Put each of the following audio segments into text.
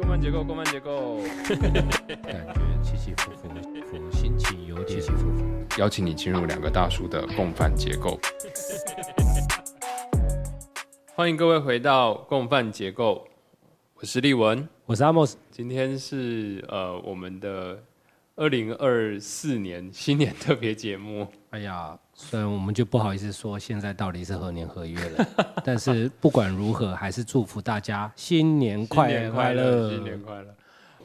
共犯结构，共犯结构，感觉起起伏伏，伏心情有点起起伏伏。邀请你进入两个大叔的共犯结构。欢迎各位回到共犯结构，我是立文，我是阿莫斯。今天是呃我们的二零二四年新年特别节目。哎呀，虽然我们就不好意思说现在到底是何年何月了，但是不管如何，还是祝福大家新年快乐快乐，新年快乐。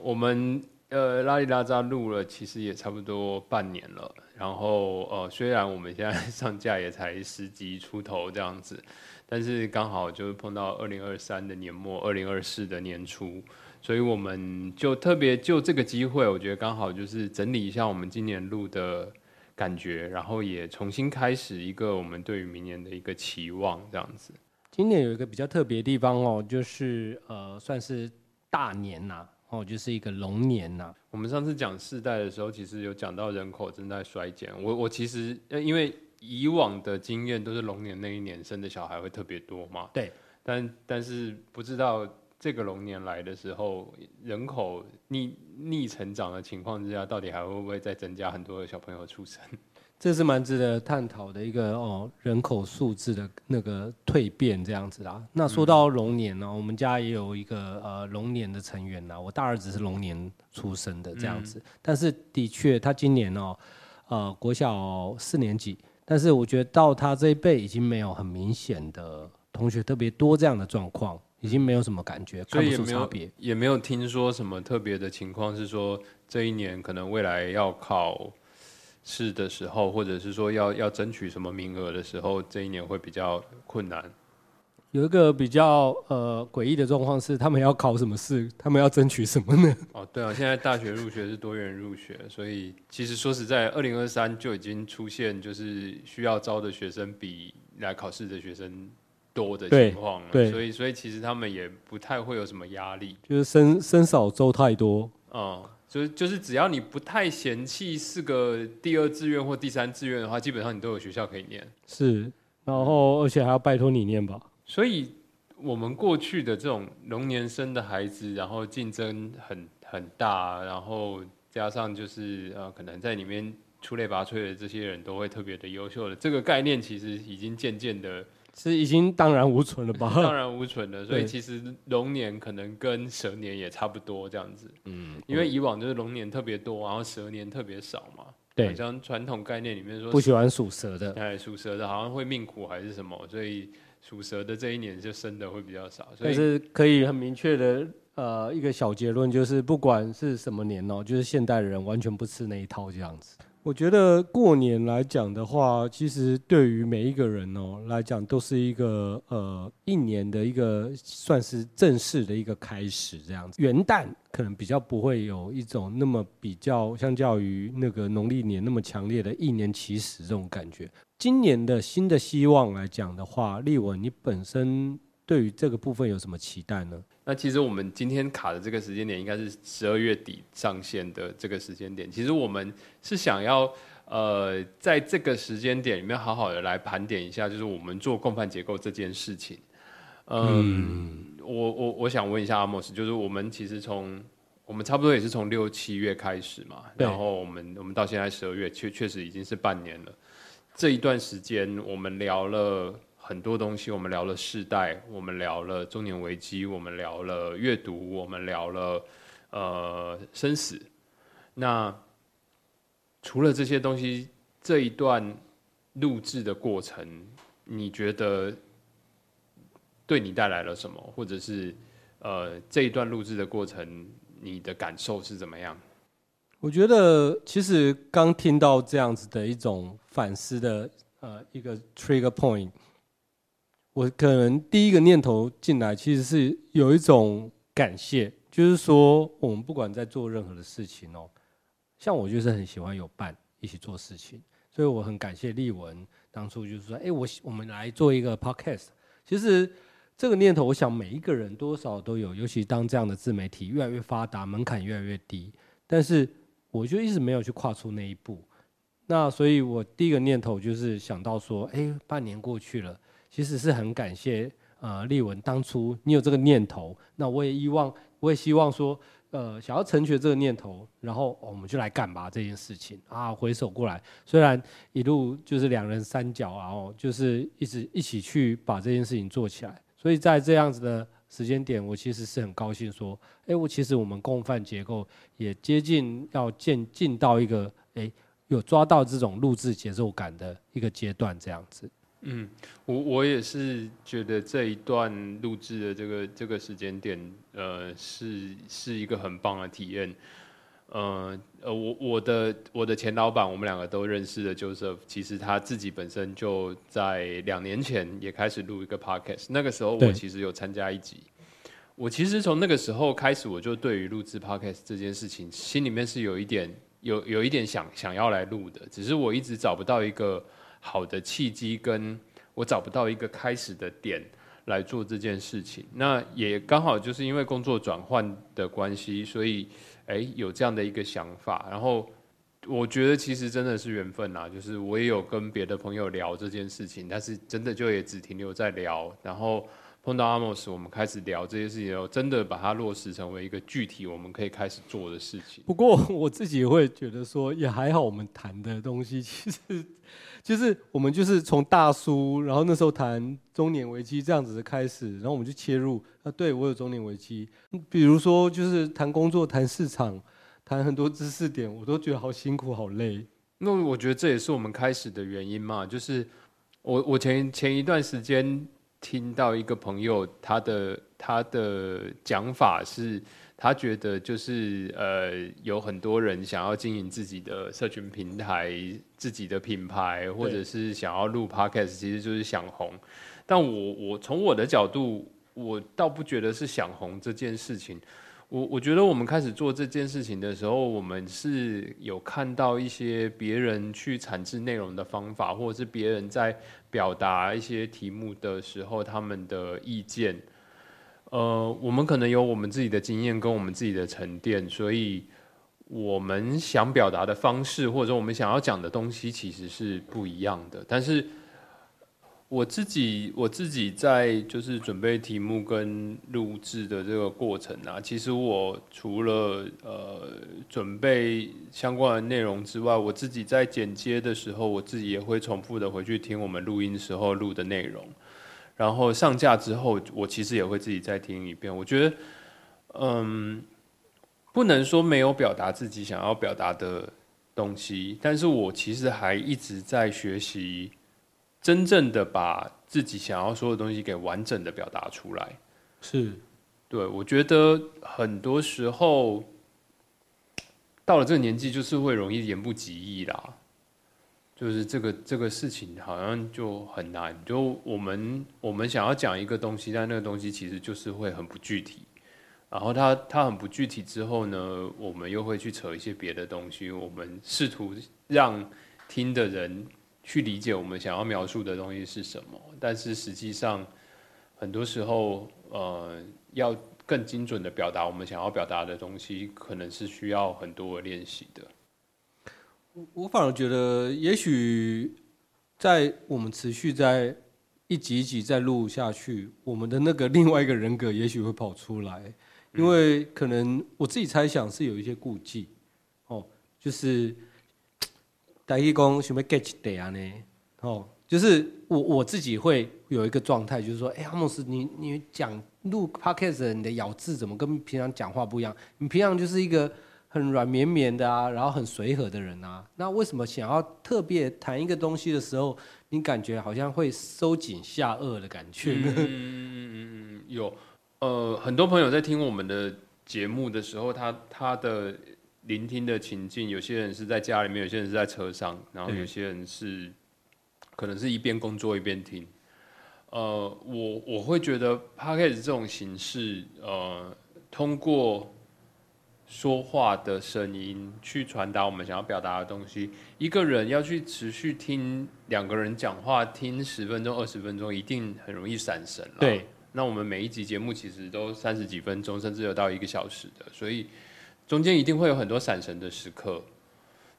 我们呃拉里拉扎录了，其实也差不多半年了。然后呃，虽然我们现在 上架也才十集出头这样子，但是刚好就是碰到二零二三的年末，二零二四的年初，所以我们就特别就这个机会，我觉得刚好就是整理一下我们今年录的感觉，然后也重新开始一个我们对于明年的一个期望这样子。今年有一个比较特别的地方哦，就是呃，算是大年呐。哦，就是一个龙年呐。我们上次讲世代的时候，其实有讲到人口正在衰减。我我其实因为以往的经验都是龙年那一年生的小孩会特别多嘛。对。但但是不知道这个龙年来的时候，人口逆逆成长的情况之下，到底还会不会再增加很多的小朋友出生？这是蛮值得探讨的一个哦，人口数字的那个蜕变这样子啦。那说到龙年呢，我们家也有一个呃龙年的成员呐。我大儿子是龙年出生的这样子，但是的确他今年哦，呃国小四年级，但是我觉得到他这一辈已经没有很明显的同学特别多这样的状况，已经没有什么感觉，看不出差别，也没有听说什么特别的情况，是说这一年可能未来要考。试的时候，或者是说要要争取什么名额的时候，这一年会比较困难。有一个比较呃诡异的状况是，他们要考什么试？他们要争取什么呢？哦，对啊，现在大学入学是多元入学，所以其实说实在，二零二三就已经出现就是需要招的学生比来考试的学生多的情况了。对，所以所以其实他们也不太会有什么压力，就是生生少周太多。嗯。就是就是，只要你不太嫌弃是个第二志愿或第三志愿的话，基本上你都有学校可以念。是，然后而且还要拜托你念吧。所以，我们过去的这种龙年生的孩子，然后竞争很很大，然后加上就是呃，可能在里面出类拔萃的这些人都会特别的优秀的，这个概念其实已经渐渐的。是已经荡然无存了吧？荡然无存了，所以其实龙年可能跟蛇年也差不多这样子。嗯，因为以往就是龙年特别多，然后蛇年特别少嘛。对，像传统概念里面说，不喜欢属蛇的，哎，属蛇的好像会命苦还是什么，所以属蛇的这一年就生的会比较少。但是可以很明确的，呃，一个小结论就是，不管是什么年哦，就是现代人完全不吃那一套这样子。我觉得过年来讲的话，其实对于每一个人哦来讲，都是一个呃一年的一个算是正式的一个开始这样子。元旦可能比较不会有一种那么比较相较于那个农历年那么强烈的一年起始这种感觉。今年的新的希望来讲的话，立文，你本身对于这个部分有什么期待呢？那其实我们今天卡的这个时间点应该是十二月底上线的这个时间点。其实我们是想要呃在这个时间点里面好好的来盘点一下，就是我们做共犯结构这件事情。嗯，我我我想问一下阿莫斯，就是我们其实从我们差不多也是从六七月开始嘛，然后我们我们到现在十二月，确确实已经是半年了。这一段时间我们聊了。很多东西，我们聊了世代，我们聊了中年危机，我们聊了阅读，我们聊了呃生死。那除了这些东西，这一段录制的过程，你觉得对你带来了什么？或者是呃这一段录制的过程，你的感受是怎么样？我觉得其实刚听到这样子的一种反思的呃一个 trigger point。我可能第一个念头进来，其实是有一种感谢，就是说我们不管在做任何的事情哦，像我就是很喜欢有伴一起做事情，所以我很感谢丽文当初就是说，哎，我我们来做一个 podcast。其实这个念头，我想每一个人多少都有，尤其当这样的自媒体越来越发达，门槛越来越低，但是我就一直没有去跨出那一步。那所以我第一个念头就是想到说，哎，半年过去了。其实是很感谢呃，丽文当初你有这个念头，那我也希望，我也希望说，呃，想要成全这个念头，然后我们就来干吧这件事情啊。回首过来，虽然一路就是两人三角，然后就是一直一起去把这件事情做起来。所以在这样子的时间点，我其实是很高兴说，哎，我其实我们共犯结构也接近要进进到一个，哎，有抓到这种录制节奏感的一个阶段，这样子。嗯，我我也是觉得这一段录制的这个这个时间点，呃，是是一个很棒的体验。呃呃，我我的我的前老板，我们两个都认识的 Joseph，其实他自己本身就在两年前也开始录一个 podcast。那个时候我其实有参加一集。我其实从那个时候开始，我就对于录制 podcast 这件事情，心里面是有一点有有一点想想要来录的，只是我一直找不到一个好的契机，跟我找不到一个开始的点来做这件事情。那也刚好就是因为工作转换的关系，所以。哎，有这样的一个想法，然后我觉得其实真的是缘分呐。就是我也有跟别的朋友聊这件事情，但是真的就也只停留在聊。然后碰到阿莫斯，我们开始聊这些事情后，真的把它落实成为一个具体我们可以开始做的事情。不过我自己会觉得说，也还好，我们谈的东西其实就是我们就是从大叔，然后那时候谈中年危机这样子的开始，然后我们就切入啊，对我有中年危机，比如说就是谈工作、谈市场、谈很多知识点，我都觉得好辛苦、好累。那我觉得这也是我们开始的原因嘛，就是我我前前一段时间听到一个朋友他的他的讲法是。他觉得就是呃，有很多人想要经营自己的社群平台、自己的品牌，或者是想要录 podcast，其实就是想红。但我我从我的角度，我倒不觉得是想红这件事情。我我觉得我们开始做这件事情的时候，我们是有看到一些别人去产制内容的方法，或者是别人在表达一些题目的时候，他们的意见。呃，我们可能有我们自己的经验跟我们自己的沉淀，所以我们想表达的方式，或者我们想要讲的东西，其实是不一样的。但是我自己，我自己在就是准备题目跟录制的这个过程啊，其实我除了呃准备相关的内容之外，我自己在剪接的时候，我自己也会重复的回去听我们录音时候录的内容。然后上架之后，我其实也会自己再听一遍。我觉得，嗯，不能说没有表达自己想要表达的东西，但是我其实还一直在学习，真正的把自己想要说的东西给完整的表达出来。是，对，我觉得很多时候到了这个年纪，就是会容易言不及义啦。就是这个这个事情好像就很难，就我们我们想要讲一个东西，但那个东西其实就是会很不具体，然后它它很不具体之后呢，我们又会去扯一些别的东西，我们试图让听的人去理解我们想要描述的东西是什么，但是实际上很多时候，呃，要更精准的表达我们想要表达的东西，可能是需要很多练习的。我反而觉得，也许在我们持续在一集一集再录下去，我们的那个另外一个人格也许会跑出来，因为可能我自己猜想是有一些顾忌，哦，就是大一公什么 get 得啊呢？哦，就是我我自己会有一个状态，就是说，哎，阿莫斯，你你讲录 podcast，你的咬字怎么跟平常讲话不一样？你平常就是一个。很软绵绵的啊，然后很随和的人啊，那为什么想要特别谈一个东西的时候，你感觉好像会收紧下颚的感觉？嗯嗯嗯，有，呃，很多朋友在听我们的节目的时候，他他的聆听的情境，有些人是在家里面，有些人是在车上，然后有些人是可能是一边工作一边听。呃，我我会觉得 p o d c a s 这种形式，呃，通过。说话的声音去传达我们想要表达的东西。一个人要去持续听两个人讲话，听十分钟、二十分钟，一定很容易散神了。对，那我们每一集节目其实都三十几分钟，甚至有到一个小时的，所以中间一定会有很多闪神的时刻。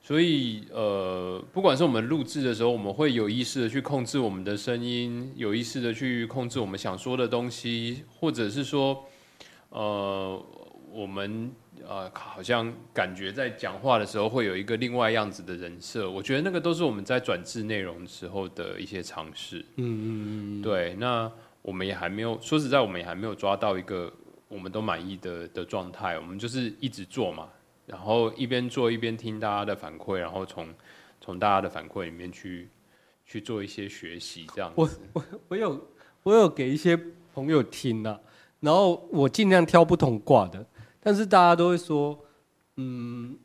所以，呃，不管是我们录制的时候，我们会有意识的去控制我们的声音，有意识的去控制我们想说的东西，或者是说，呃。我们呃好像感觉在讲话的时候会有一个另外样子的人设，我觉得那个都是我们在转制内容时候的一些尝试。嗯嗯嗯，对，那我们也还没有说实在，我们也还没有抓到一个我们都满意的的状态。我们就是一直做嘛，然后一边做一边听大家的反馈，然后从从大家的反馈里面去去做一些学习，这样我我我有我有给一些朋友听了、然后我尽量挑不同卦的，但是大家都会说，嗯，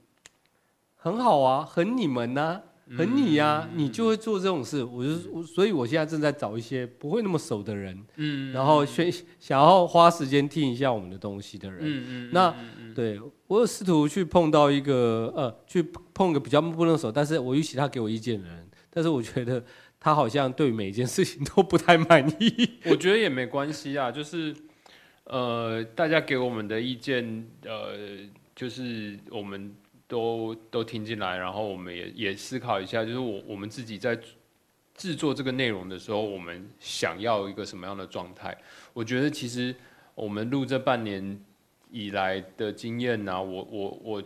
很好啊，很你们呐、很你呀、你就会做这种事。我就我所以我现在正在找一些不会那么熟的人，嗯然后选想要花时间听一下我们的东西的人。嗯嗯那对我有试图去碰到一个呃，去碰个比较不能熟，但是我预期他给我意见的人，但是我觉得他好像对每一件事情都不太满意。我觉得也没关系啊，就是呃，大家给我们的意见，呃，就是我们都都听进来，然后我们也也思考一下，就是我我们自己在制作这个内容的时候，我们想要一个什么样的状态？我觉得其实我们录这半年以来的经验呢、我我我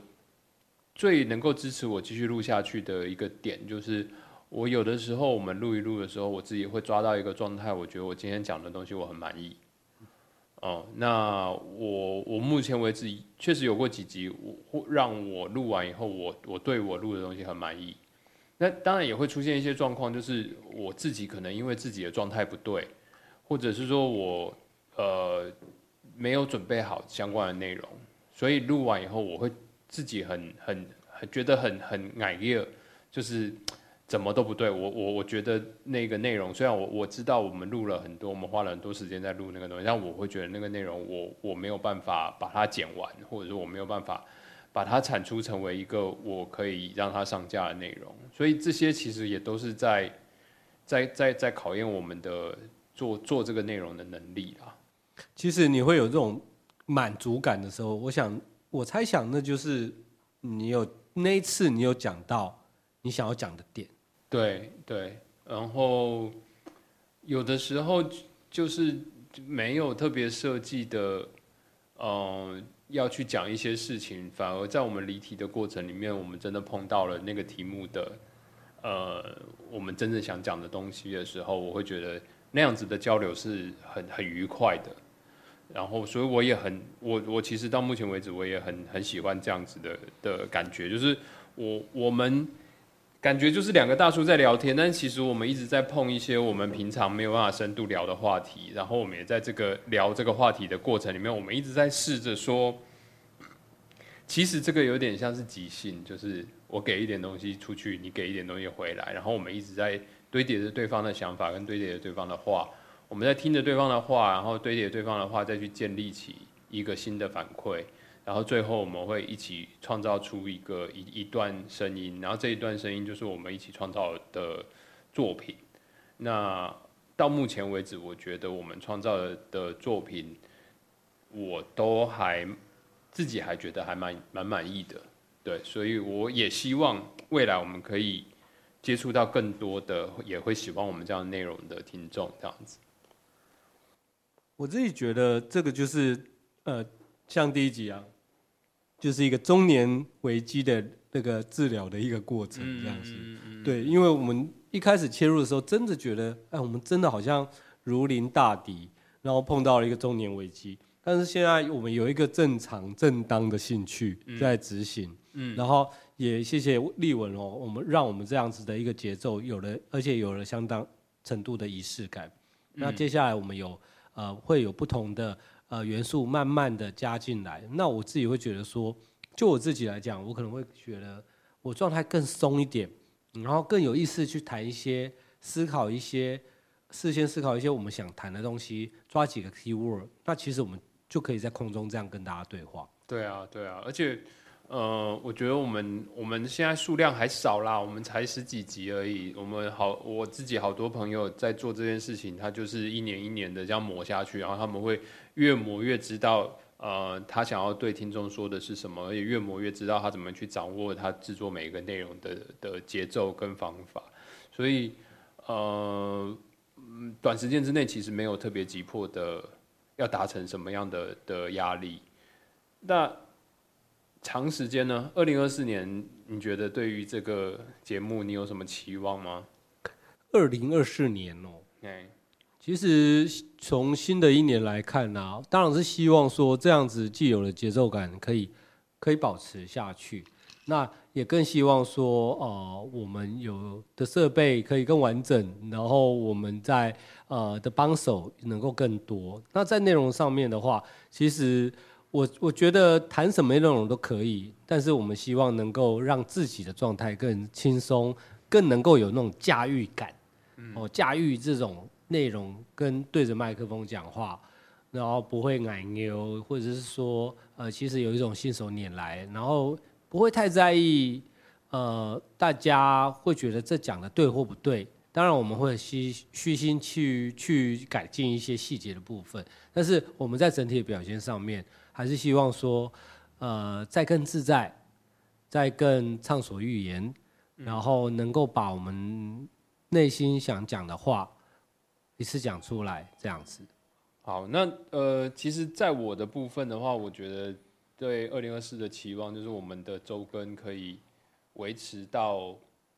最能够支持我继续录下去的一个点就是。我有的时候我们录一录的时候，我自己会抓到一个状态，我觉得我今天讲的东西我很满意。哦，那我我目前为止确实有过几集，我让我录完以后，我我对我录的东西很满意。那当然也会出现一些状况，就是我自己可能因为自己的状态不对，或者是说我呃没有准备好相关的内容，所以录完以后我会自己很很很觉得很很矮热，就是怎么都不对。我我我觉得那个内容，虽然我我知道我们录了很多，我们花了很多时间在录那个东西，但我会觉得那个内容我我没有办法把它剪完，或者说我没有办法把它产出成为一个我可以让它上架的内容。所以这些其实也都是在在在在考验我们的做做这个内容的能力啦。其实你会有这种满足感的时候，我想我猜想那就是你有那一次你有讲到你想要讲的点。对对，然后有的时候就是没有特别设计的，呃、要去讲一些事情，反而在我们离题的过程里面，我们真的碰到了那个题目的，呃，我们真正想讲的东西的时候，我会觉得那样子的交流是很很愉快的。然后，所以我也很，我我其实到目前为止，我也很很喜欢这样子的的感觉，就是我我们感觉就是两个大叔在聊天，但其实我们一直在碰一些我们平常没有办法深度聊的话题，然后我们也在这个聊这个话题的过程里面，我们一直在试着说，其实这个有点像是即兴，就是我给一点东西出去，你给一点东西回来，然后我们一直在堆叠着对方的想法跟堆叠着对方的话，我们在听着对方的话，然后堆叠对方的话，再去建立起一个新的反馈。然后最后我们会一起创造出一个一一段声音，然后这一段声音就是我们一起创造的作品。那到目前为止，我觉得我们创造的作品，我都还自己还觉得还蛮蛮满意的。对，所以我也希望未来我们可以接触到更多的也会喜欢我们这样内容的听众，这样子。我自己觉得这个就是呃，像第一集啊，就是一个中年危机的那个治疗的一个过程，这样子。对，因为我们一开始切入的时候，真的觉得，哎，我们真的好像如临大敌，然后碰到了一个中年危机。但是现在我们有一个正常正当的兴趣在执行，嗯然后也谢谢立文哦，我们让我们这样子的一个节奏有了，而且有了相当程度的仪式感。那接下来我们有呃会有不同的呃元素慢慢的加进来。那我自己会觉得说，就我自己来讲，我可能会觉得我状态更松一点，然后更有意思去谈一些思考一些事先思考一些我们想谈的东西，抓几个 key word，那其实我们就可以在空中这样跟大家对话。对啊，对啊，而且，呃，我觉得我们我们现在数量还少啦，我们才十几集而已。我们好，我自己好多朋友在做这件事情，他就是一年一年的这样磨下去，然后他们会越磨越知道，呃，他想要对听众说的是什么，而且越磨越知道他怎么去掌握他制作每一个内容的的节奏跟方法。所以，呃，短时间之内其实没有特别急迫的要达成什么样的的压力。那长时间呢？二零二四年，你觉得对于这个节目，你有什么期望吗？二零二四年哦，哎，其实从新的一年来看呢、当然是希望说这样子既有的节奏感可以可以保持下去。那也更希望说，呃，我们有的设备可以更完整，然后我们在呃的帮手能够更多。那在内容上面的话，其实我我觉得谈什么内容都可以，但是我们希望能够让自己的状态更轻松，更能够有那种驾驭感。哦，驾驭这种内容跟对着麦克风讲话，然后不会奶牛，或者是说，呃，其实有一种信手拈来，然后不会太在意，呃，大家会觉得这讲的对或不对。当然，我们会虚虚心去去改进一些细节的部分，但是我们在整体的表现上面，还是希望说，呃，再更自在，再更畅所欲言，然后能够把我们内心想讲的话一次讲出来，这样子。好，那呃，其实，在我的部分的话，我觉得对二零二四的期望就是我们的周更可以维持到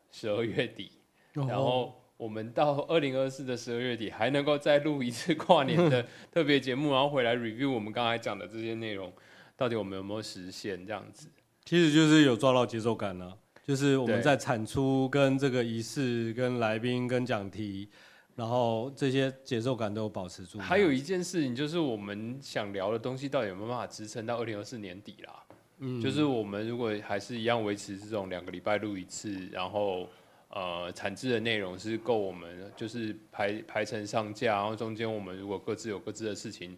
十二月底，然后我们到二零二四的十二月底还能够再录一次跨年的 特别节目，然后回来 review 我们刚才讲的这些内容，到底我们有没有实现这样子。其实就是有抓到节奏感了、就是我们在产出跟这个仪式、跟来宾、跟讲题，然后这些节奏感都有保持住。还有一件事情就是我们想聊的东西到底有没有办法支撑到二零二四年底啦？嗯就是我们如果还是一样维持这种两个礼拜录一次，然后呃产制的内容是够我们就是排排程上架，然后中间我们如果各自有各自的事情，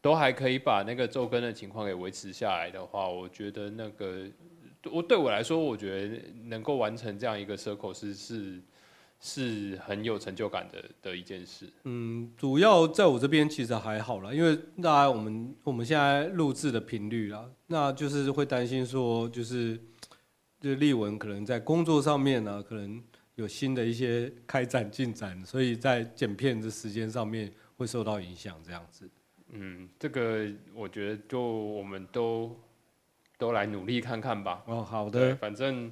都还可以把那个周更的情况给维持下来的话，我觉得那个我对我来说，我觉得能够完成这样一个 circle 是是是很有成就感的的一件事。嗯，主要在我这边其实还好啦，因为大概我们我们现在录制的频率啦，那就是会担心说，就是就是立文可能在工作上面呢、可能有新的一些开展进展，所以在剪片的时间上面会受到影响，这样子。嗯，这个我觉得就我们都都来努力看看吧。哦，好，的，反正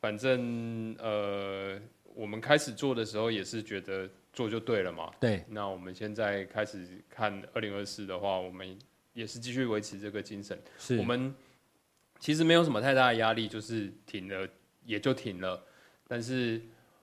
反正呃，我们开始做的时候也是觉得做就对了嘛。对，那我们现在开始看二零二四的话，我们也是继续维持这个精神。是我们其实没有什么太大的压力，就是停了也就停了。但是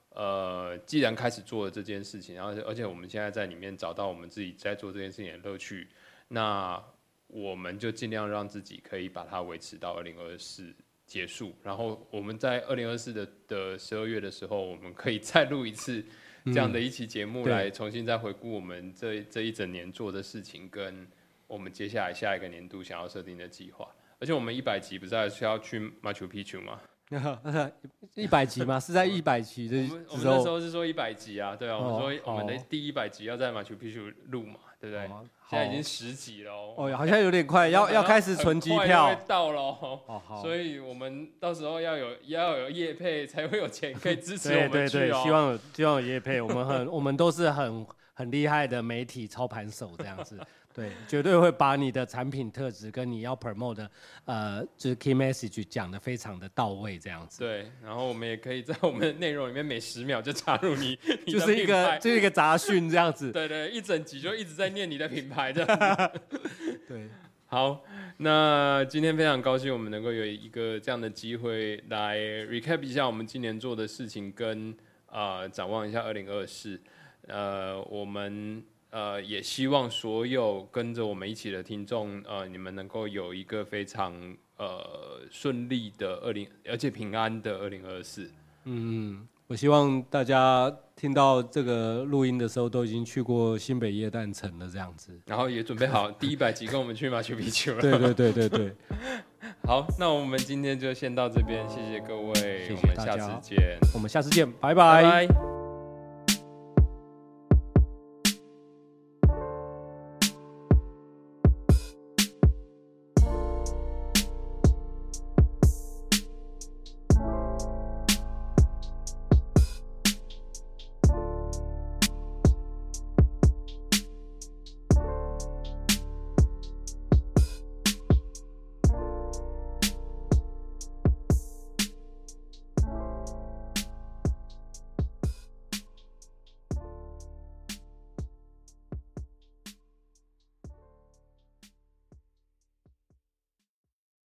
呃，既然开始做了这件事情，然后而且我们现在在里面找到我们自己在做这件事情的乐趣，那我们就尽量让自己可以把它维持到二零二四结束。然后我们在二零二四的的十二月的时候，我们可以再录一次这样的一期节目，来重新再回顾我们这这一整年做的事情，跟我们接下来下一个年度想要设定的计划。而且我们一百集不是还是要去马丘皮丘吗？一百集吗？是在 一百集的我们那时候是说一百集啊，对啊，我们哦说我们的第一百集要在马丘皮丘录嘛，对不对？哦现在已经十集了哦，哦，好像有点快，要要开始存机票到了哦。所以我们到时候要有要有业配，才会有钱可以支持我对们去对 对，哦。希望有希望有业配，我们很我们都是很很厉害的媒体操盘手这样子，对，绝对会把你的产品特质跟你要 promote 的呃就是 key message 讲的非常的到位这样子，对，然后我们也可以在我们的内容里面每十秒就插入你，你就是一个就是一个杂讯这样子，对对，一整集就一直在念你的品牌的。对，好，那今天非常高兴我们能够有一个这样的机会来 recap 一下我们今年做的事情跟，呃展望一下二零二四。呃，我们呃也希望所有跟着我们一起的听众，呃，你们能够有一个非常呃顺利的二零，而且平安的二零二四。嗯，我希望大家听到这个录音的时候都已经去过新北夜诞城了这样子，然后也准备好第一百集跟我们去马丘比丘了。对对对对对，好，那我们今天就先到这边，谢谢各位，谢谢我们下次见，我们下次见，拜。拜拜